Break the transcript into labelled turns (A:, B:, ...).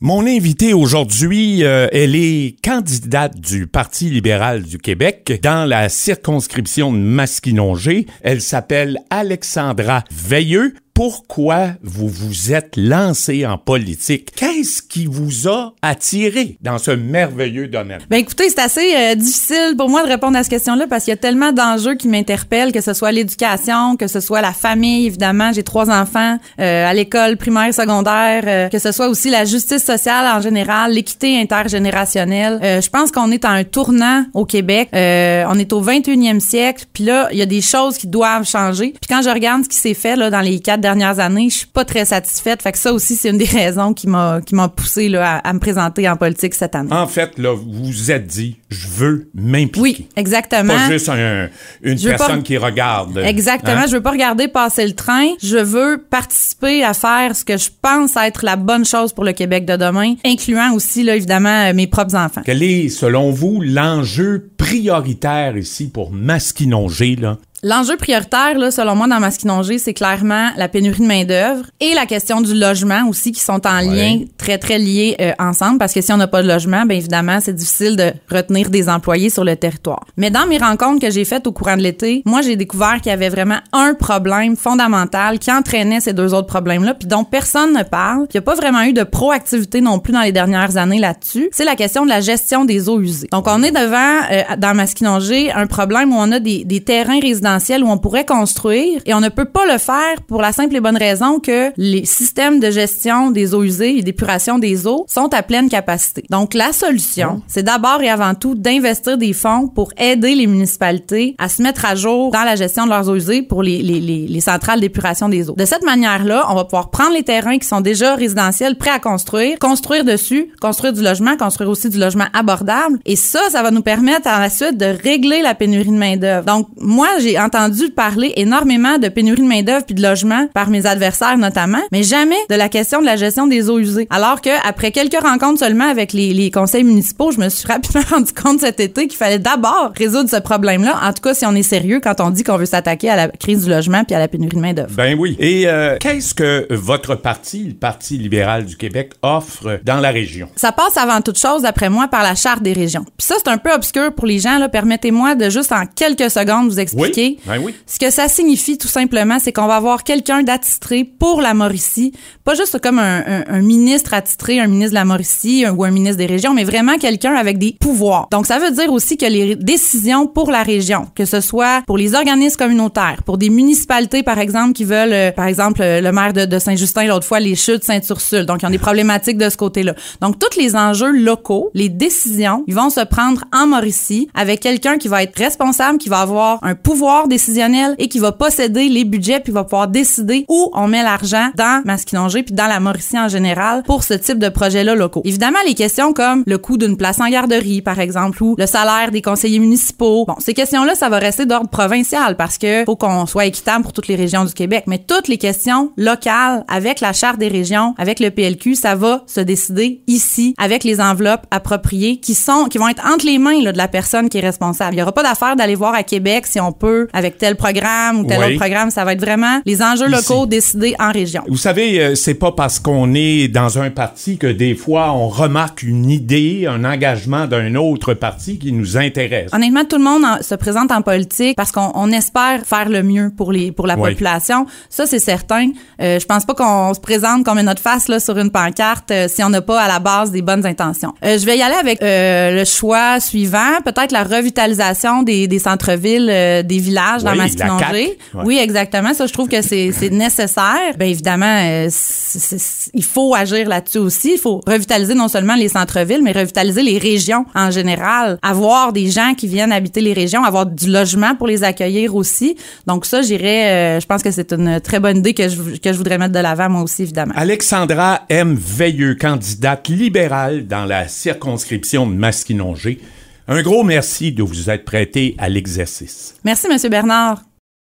A: Mon invitée aujourd'hui, euh, elle est candidate du Parti libéral du Québec dans la circonscription de Masquinongé. Elle s'appelle Alexandra Veilleux pourquoi vous vous êtes lancé en politique? Qu'est-ce qui vous a attiré dans ce merveilleux domaine?
B: Ben écoutez, c'est assez euh, difficile pour moi de répondre à cette question-là parce qu'il y a tellement d'enjeux qui m'interpellent, que ce soit l'éducation, que ce soit la famille, évidemment. J'ai trois enfants euh, à l'école primaire, secondaire, euh, que ce soit aussi la justice sociale en général, l'équité intergénérationnelle. je pense qu'on est à un tournant au Québec. on est au 21e siècle, puis là, il y a des choses qui doivent changer. Puis quand je regarde ce qui s'est fait là dans les quatre dernières années, je suis pas très satisfaite. Fait que ça aussi, c'est une des raisons qui m'a qui m'a poussé là, à, me présenter en politique cette année.
A: En fait, là, vous vous êtes dit, je veux m'impliquer.
B: Oui, exactement.
A: Pas juste une personne qui regarde.
B: Exactement. Hein? Je veux pas regarder passer le train. Je veux participer à faire ce que je pense être la bonne chose pour le Québec de demain, incluant aussi, là, évidemment, mes propres enfants.
A: Quel est, selon vous, l'enjeu prioritaire ici pour masquinonger, là,
B: L'enjeu prioritaire, là, selon moi, dans Masquinongé, c'est clairement la pénurie de main-d'œuvre et la question du logement aussi, qui sont en lien très, très liés euh, ensemble. Parce que si on n'a pas de logement, bien évidemment, c'est difficile de retenir des employés sur le territoire. Mais dans mes rencontres que j'ai faites au courant de l'été, moi, j'ai découvert qu'il y avait vraiment un problème fondamental qui entraînait ces deux autres problèmes-là, puis dont personne ne parle. Il n'y a pas vraiment eu de proactivité non plus dans les dernières années là-dessus. C'est la question de la gestion des eaux usées. Donc, on est devant, euh, dans Masquinongé, un problème où on a des, des terrains résidentiels où on pourrait construire et on ne peut pas le faire pour la simple et bonne raison que les systèmes de gestion des eaux usées et d'épuration des eaux sont à pleine capacité. Donc la solution, c'est d'abord et avant tout d'investir des fonds pour aider les municipalités à se mettre à jour dans la gestion de leurs eaux usées pour les, les, les, les centrales d'épuration des eaux. De cette manière-là, on va pouvoir prendre les terrains qui sont déjà résidentiels prêts à construire, construire dessus, construire du logement, construire aussi du logement abordable et ça, ça va nous permettre à la suite de régler la pénurie de main-d'œuvre. Donc moi, j'ai entendu parler énormément de pénurie de main-d'œuvre puis de logement par mes adversaires notamment, mais jamais de la question de la gestion des eaux usées. Alors que après quelques rencontres seulement avec les, les conseils municipaux, je me suis rapidement rendu compte cet été qu'il fallait d'abord résoudre ce problème-là. En tout cas, si on est sérieux quand on dit qu'on veut s'attaquer à la crise du logement puis à la pénurie de main-d'œuvre.
A: Ben oui. Et euh, qu'est-ce que votre parti, le Parti libéral du Québec, offre dans la région?
B: Ça passe avant toute chose, d'après moi, par la charte des régions. Puis ça, c'est un peu obscur pour les gens. Là. Permettez-moi de juste en quelques secondes vous expliquer
A: ben oui.
B: Ce que ça signifie tout simplement, c'est qu'on va avoir quelqu'un d'attitré pour la Mauricie, pas juste comme un, ministre attitré, un ministre de la Mauricie ou un ministre des régions, mais vraiment quelqu'un avec des pouvoirs. Donc ça veut dire aussi que les décisions pour la région, que ce soit pour les organismes communautaires, pour des municipalités par exemple qui veulent, euh, par exemple euh, le maire de, Saint-Justin l'autre fois les chutes Sainte-Ursule, donc ils ont des problématiques de ce côté-là. Donc tous les enjeux locaux, les décisions, ils vont se prendre en Mauricie avec quelqu'un qui va être responsable, qui va avoir un pouvoir décisionnel et qui va posséder les budgets puis va pouvoir décider où on met l'argent dans Masquinongé puis dans la Mauricie en général pour ce type de projets-là locaux. Évidemment, les questions comme le coût d'une place en garderie, par exemple, ou le salaire des conseillers municipaux. Bon, ces questions-là, ça va rester d'ordre provincial parce que faut qu'on soit équitable pour toutes les régions du Québec. Mais toutes les questions locales, avec la charte des régions, avec le PLQ, ça va se décider ici, avec les enveloppes appropriées qui sont, qui vont être entre les mains là, de la personne qui est responsable. Il y aura pas d'affaire d'aller voir à Québec si on peut avec tel programme ou tel autre programme. Ça va être vraiment les enjeux locaux décidés en région.
A: Vous savez, euh, c'est pas parce qu'on est dans un parti que des fois on remarque une idée, un engagement d'un autre parti qui nous intéresse.
B: Honnêtement, tout le monde se présente en politique parce qu'on espère faire le mieux pour les pour la population. Ça, c'est certain. Euh, je pense pas qu'on se présente comme notre face là sur une pancarte euh, si on n'a pas à la base des bonnes intentions. je vais y aller avec le choix suivant, peut-être la revitalisation des, des centres-villes, des villages dans Masquinongé. Oui, exactement. Ça, je trouve que c'est nécessaire. Bien évidemment, euh, il faut agir là-dessus aussi. Il faut revitaliser non seulement les centres-villes, mais revitaliser les régions en général. Avoir des gens qui viennent habiter les régions, avoir du logement pour les accueillir aussi. Donc ça, j'irais, euh, je pense que c'est une très bonne idée que je, que je voudrais mettre de l'avant moi aussi, évidemment.
A: Alexandra M. Veilleux, candidate libérale dans la circonscription de Masquinongé. Un gros merci de vous être prêté à l'exercice.
B: Merci, Monsieur Bernard.